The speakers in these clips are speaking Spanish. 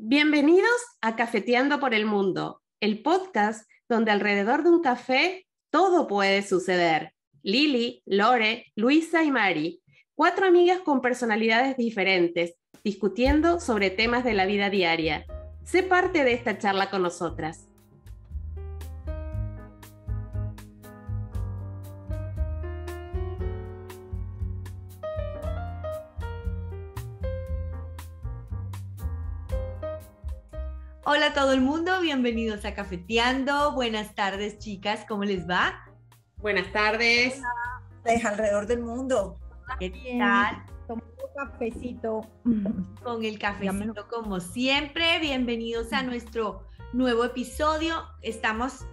Bienvenidos a Cafeteando por el Mundo, el podcast donde alrededor de un café todo puede suceder. Lili, Lore, Luisa y Mari, cuatro amigas con personalidades diferentes, discutiendo sobre temas de la vida diaria. Sé parte de esta charla con nosotras. Hola a todo el mundo, bienvenidos a Cafeteando. Buenas tardes, chicas, ¿cómo les va? Buenas tardes. Hola. alrededor del mundo. ¿Qué tal? Tomando cafecito. Con el cafecito como siempre. Bienvenidos a nuestro nuevo episodio. Estamos,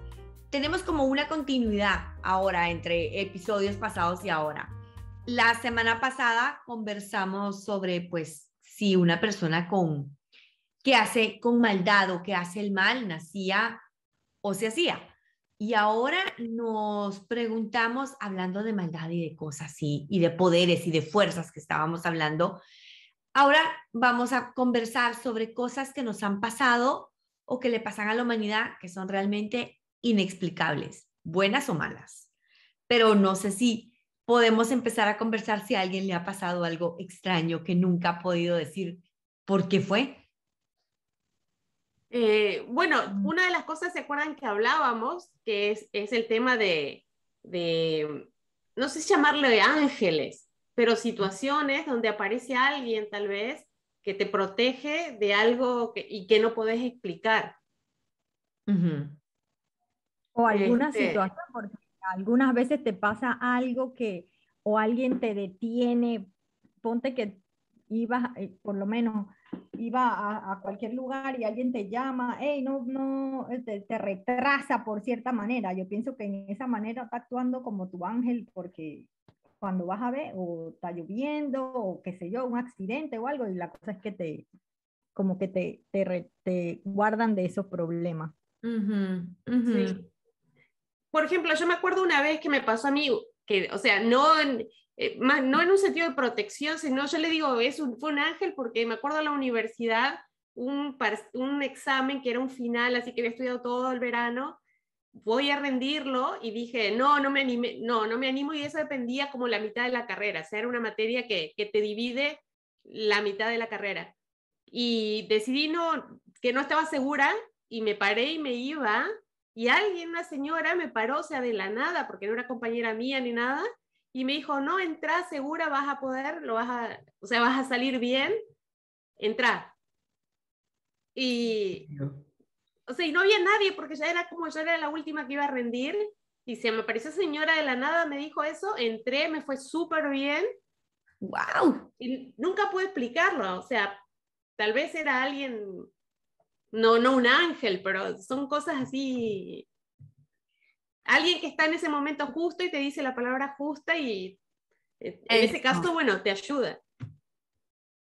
tenemos como una continuidad ahora entre episodios pasados y ahora. La semana pasada conversamos sobre, pues, si una persona con que hace con maldad o que hace el mal, nacía o se hacía. Y ahora nos preguntamos, hablando de maldad y de cosas así, y de poderes y de fuerzas que estábamos hablando, ahora vamos a conversar sobre cosas que nos han pasado o que le pasan a la humanidad que son realmente inexplicables, buenas o malas. Pero no sé si podemos empezar a conversar si a alguien le ha pasado algo extraño que nunca ha podido decir por qué fue eh, bueno, una de las cosas, ¿se acuerdan que hablábamos? Que es, es el tema de, de, no sé si llamarlo de ángeles, pero situaciones donde aparece alguien tal vez que te protege de algo que, y que no puedes explicar. O alguna este situación, porque algunas veces te pasa algo que, o alguien te detiene, ponte que ibas, eh, por lo menos, iba a, cualquier lugar y alguien te llama, hey, no, no, te, te, retrasa por cierta manera. Yo pienso que en esa manera está actuando como tu ángel porque cuando vas a ver o está lloviendo o qué sé yo, un accidente o algo y la cosa es que te, como que te, te, te guardan de esos problemas. Sí. Por ejemplo, yo me acuerdo una vez que me pasó a mí, que, o sea, no eh, no en un sentido de protección, sino yo le digo, es un, fue un ángel porque me acuerdo en la universidad, un, examen que era un final, así que había estudiado todo el verano, voy a rendirlo y dije, no, no me no, no me animo y eso dependía como la mitad de la carrera, o sea, era una materia que, que te divide la mitad de la carrera. Y decidí no, que no estaba segura y me paré y me iba y alguien, una señora, me paró, o sea, de la nada, porque no era compañera mía ni nada, y me dijo, no, entra segura, vas a poder, lo vas a, o sea, vas a salir bien, entra. Y, o sea, y no había nadie porque ya era como yo era la última que iba a rendir y se me apareció señora de la nada, me dijo eso, entré, me fue súper bien. ¡Wow! Y nunca pude explicarlo, o sea, tal vez era alguien, no, no un ángel, pero son cosas así alguien que está en ese momento justo y te dice la palabra justa y eh, en ese caso, bueno, te ayuda.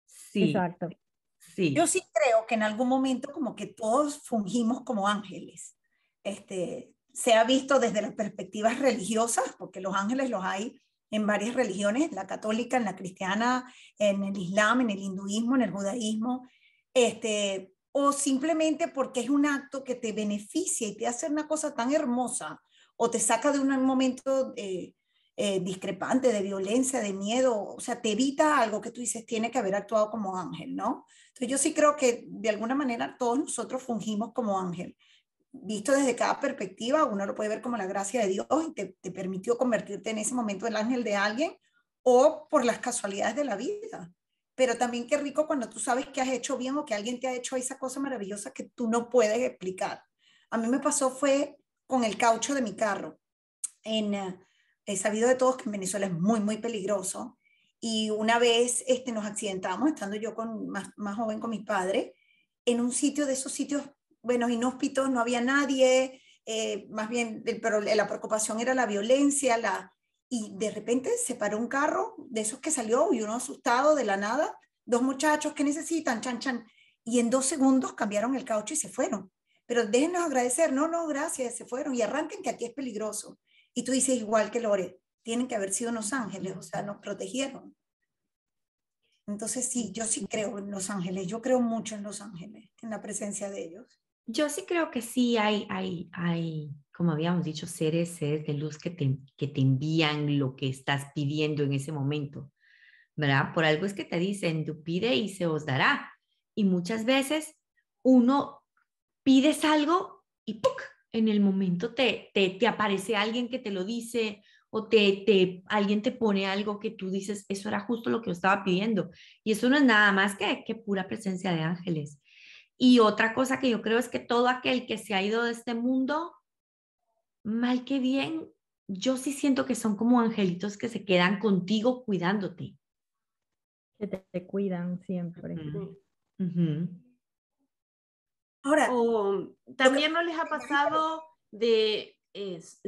Sí. Exacto. Sí. Yo sí creo que en algún momento como que todos fungimos como ángeles. Este, se ha visto desde las perspectivas religiosas, porque los ángeles los hay en varias religiones, la católica, en la cristiana, en el islam, en el hinduismo, en el judaísmo, este, o simplemente porque es un acto que te beneficia y te hace una cosa tan hermosa o te saca de un momento eh, eh, discrepante, de violencia, de miedo, o sea, te evita algo que tú dices, tiene que haber actuado como ángel, ¿no? Entonces yo sí creo que de alguna manera todos nosotros fungimos como ángel. Visto desde cada perspectiva, uno lo puede ver como la gracia de Dios y te, te permitió convertirte en ese momento el ángel de alguien o por las casualidades de la vida. Pero también qué rico cuando tú sabes que has hecho bien o que alguien te ha hecho esa cosa maravillosa que tú no puedes explicar. A mí me pasó fue con el caucho de mi carro. En, eh, he sabido de todos que en Venezuela es muy, muy peligroso. Y una vez este, nos accidentamos, estando yo con, más, más joven con mi padre, en un sitio de esos sitios, bueno, inhóspitos, no había nadie, eh, más bien, pero la preocupación era la violencia, la, y de repente se paró un carro de esos que salió y uno asustado de la nada, dos muchachos que necesitan, chan, chan, y en dos segundos cambiaron el caucho y se fueron pero déjenos agradecer, no, no, gracias, se fueron y arranquen que aquí es peligroso. Y tú dices igual que Lore, tienen que haber sido unos ángeles, o sea, nos protegieron. Entonces sí, yo sí creo en los ángeles, yo creo mucho en los ángeles, en la presencia de ellos. Yo sí creo que sí hay, hay, hay, como habíamos dicho, seres, seres de luz que te, que te envían lo que estás pidiendo en ese momento, ¿verdad? Por algo es que te dicen, tú pide y se os dará. Y muchas veces uno pides algo y ¡puc! en el momento te, te, te aparece alguien que te lo dice o te, te, alguien te pone algo que tú dices, eso era justo lo que yo estaba pidiendo. Y eso no es nada más que, que pura presencia de ángeles. Y otra cosa que yo creo es que todo aquel que se ha ido de este mundo, mal que bien, yo sí siento que son como angelitos que se quedan contigo cuidándote. Que te, cuidan siempre. Ahora, también no les ha pasado de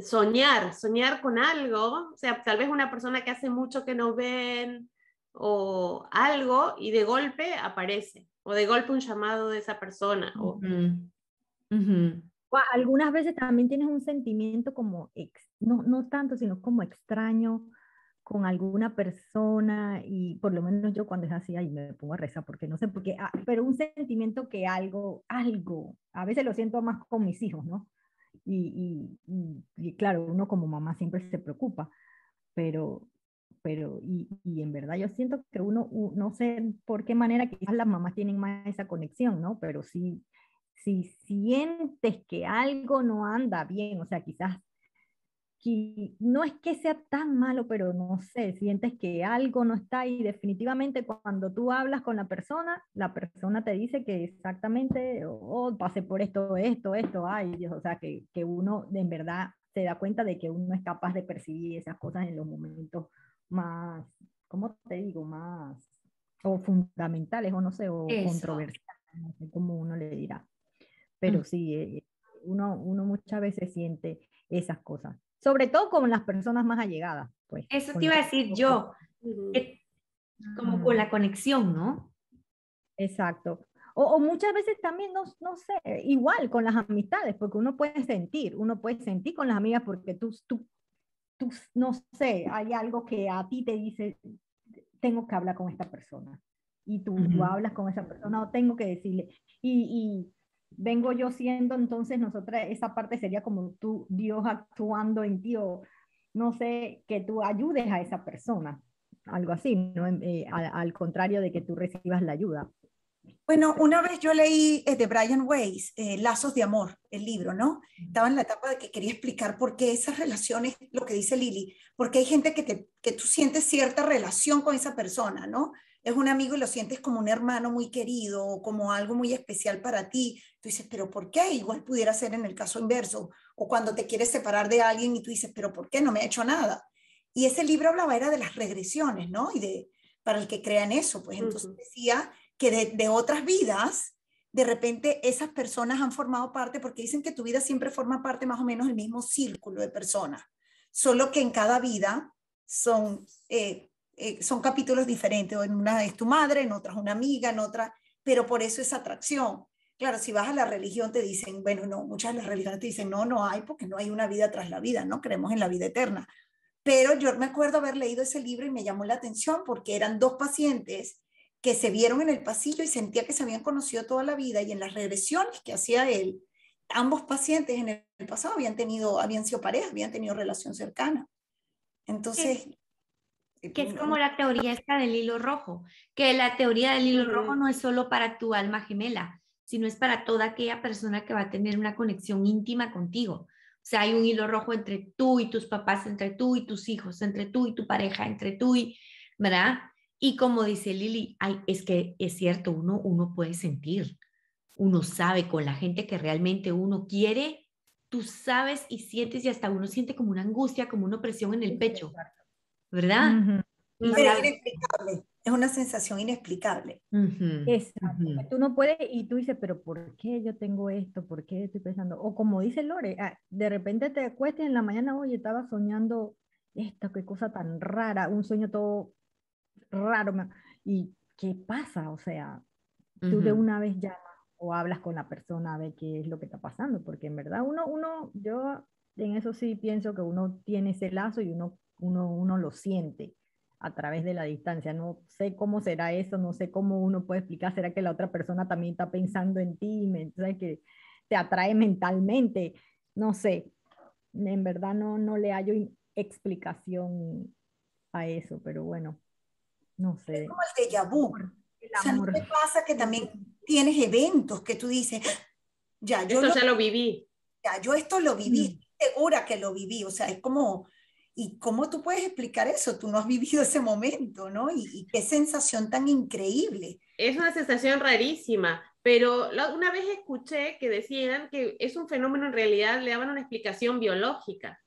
soñar, soñar con algo, o sea, tal vez una persona que hace mucho que no ven o algo y de golpe aparece o de golpe un llamado de esa persona. O... Algunas veces también tienes un sentimiento como, no, no tanto, sino como extraño con alguna persona y por lo menos yo cuando es así, ahí me pongo a rezar porque no sé por qué, ah, pero un sentimiento que algo, algo, a veces lo siento más con mis hijos, ¿no? Y, y, claro, uno como mamá siempre se preocupa, pero, pero y, y, en verdad yo siento que uno, no sé por qué manera quizás las mamás tienen más esa conexión, ¿no? Pero sí, si sientes que algo no anda bien, o sea, quizás no es que sea tan malo, pero no sé, sientes que algo no está y definitivamente cuando tú hablas con la persona, la persona te dice que exactamente, oh, pasé por esto, esto, esto, ay Dios, o sea, que, que uno en verdad se da cuenta de que uno es capaz de percibir esas cosas en los momentos más, ¿cómo te digo? Más, o fundamentales, o no sé, o controversiales, no sé cómo uno le dirá. Pero mm. sí, eh, uno, uno muchas veces siente esas cosas, sobre todo con las personas más allegadas. Pues, Eso te iba a decir yo, como con la conexión, ¿no? Exacto. O, muchas veces también, no, no, sé, igual con las amistades, porque uno puede sentir, uno puede sentir con las amigas porque tú, tú tú, no sé, hay algo que a ti te dice, tengo que hablar con esta persona. Y tú, hablas con esa persona o tengo que decirle. Y, vengo yo siendo, entonces nosotras, esa parte sería como tú, Dios actuando en ti o no sé, que tú ayudes a esa persona. Algo así, ¿no? Eh, al contrario de que tú recibas la ayuda. Bueno, una vez yo leí eh, de Brian Weiss, eh, Lazos de Amor, el libro, ¿no? Estaba en la etapa de que quería explicar por qué esas relaciones, lo que dice Lili, porque hay gente que, te, que tú sientes cierta relación con esa persona, ¿no? Es un amigo y lo sientes como un hermano muy querido o como algo muy especial para ti. Tú dices, pero ¿por qué? Igual pudiera ser en el caso inverso. O cuando te quieres separar de alguien y tú dices, pero ¿por qué? No me ha hecho nada. Y ese libro hablaba era de las regresiones, ¿no? Y de, para el que crea en eso, pues entonces decía que de, otras vidas, de repente esas personas han formado parte, porque dicen que tu vida siempre forma parte más o menos del mismo círculo de personas, solo que en cada vida son, eh, eh, son capítulos diferentes, en una es tu madre, en otra es una amiga, en otra, pero por eso es atracción. Claro, si vas a la religión te dicen, bueno, no, muchas las religiones te dicen, no, no hay, porque no hay una vida tras la vida, no creemos en la vida eterna. Pero yo me acuerdo haber leído ese libro y me llamó la atención porque eran dos pacientes que se vieron en el pasillo y sentía que se habían conocido toda la vida y en las regresiones que hacía él, ambos pacientes en el pasado habían tenido, habían sido pareja, habían tenido relación cercana. Entonces... Que es como la teoría esta del hilo rojo, que la teoría del hilo rojo no es solo para tu alma gemela, sino es para toda aquella persona que va a tener una conexión íntima contigo. O sea, hay un hilo rojo entre tú y tus papás, entre tú y tus hijos, entre tú y tu pareja, entre tú y, ¿verdad? Y como dice Lili, es que es cierto, uno, uno puede sentir, uno sabe con la gente que realmente uno quiere, tú sabes y sientes y hasta uno siente como una angustia, como una opresión en el pecho, ¿verdad? es inexplicable, es una sensación inexplicable. Tú no puedes, y tú dices, pero ¿por qué yo tengo esto? ¿Por qué estoy pensando? O como dice Lore, ah, de repente te acuestas en la mañana, oye, estaba soñando esto, qué cosa tan rara, un sueño todo raro. ¿Y qué pasa? O sea, tú de una vez llamas o hablas con la persona a ver qué es lo que está pasando, porque en verdad uno, uno, yo en eso sí pienso que uno tiene ese lazo y uno, uno, uno lo siente a través de la distancia. No sé cómo será eso, no sé cómo uno puede explicar, será que la otra persona también está pensando en ti, ¿sabes? que te atrae mentalmente, no sé, en verdad no, no le hallo explicación a eso, pero bueno, no sé. Es como el déjà vu. ¿no te pasa que también tienes eventos que tú dices, ya, yo esto ya lo viví. Ya, yo esto lo viví, mm. segura que lo viví, o sea, es como, ¿y cómo tú puedes explicar eso? Tú no has vivido ese momento, ¿no? Y, qué sensación tan increíble. Es una sensación rarísima, pero una vez escuché que decían que es un fenómeno en realidad, le daban una explicación biológica,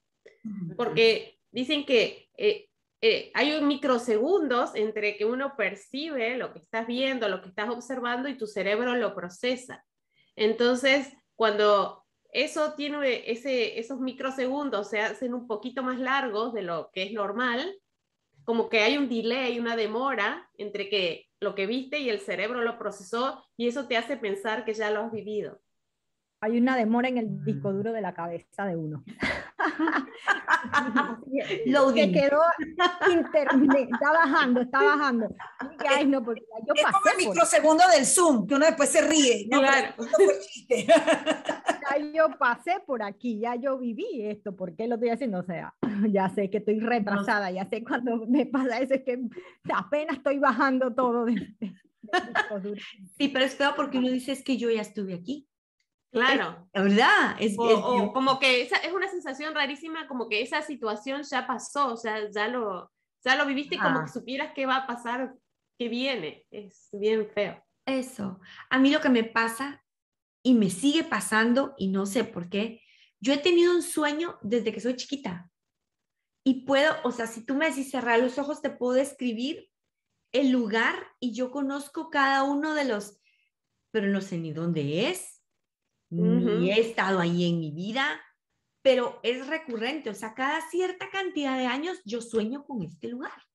porque dicen que eh, eh, hay microsegundos entre que uno percibe lo que estás viendo, lo que estás observando y tu cerebro lo procesa. Entonces, cuando eso tiene ese, esos microsegundos se hacen un poquito más largos de lo que es normal, como que hay un delay, una demora entre que lo que viste y el cerebro lo procesó y eso te hace pensar que ya lo has vivido hay una demora en el disco duro de la cabeza de uno. Lo que quedó internet, está bajando, está bajando. Ay, no, porque yo es como el microsegundo del Zoom, que uno después se ríe. Claro. ya yo pasé por aquí, ya yo viví esto, ¿por qué lo estoy haciendo? O sea, ya sé que estoy retrasada, ya sé cuando me pasa eso, es que apenas estoy bajando todo. De, disco duro. Sí, pero es claro porque uno dice es que yo ya estuve aquí. Claro. La verdad. Es, o, como que esa, es una sensación rarísima, como que esa situación ya pasó, o sea, ya lo, ya lo viviste como que supieras qué va a pasar, qué viene. Es bien feo. Eso. A mí lo que me pasa y me sigue pasando y no sé por qué, yo he tenido un sueño desde que soy chiquita. Y puedo, o sea, si tú me decís cerrar los ojos, te puedo describir el lugar y yo conozco cada uno de los, pero no sé ni dónde es, ni he estado ahí en mi vida, pero es recurrente, o sea, cada cierta cantidad de años yo sueño con este lugar.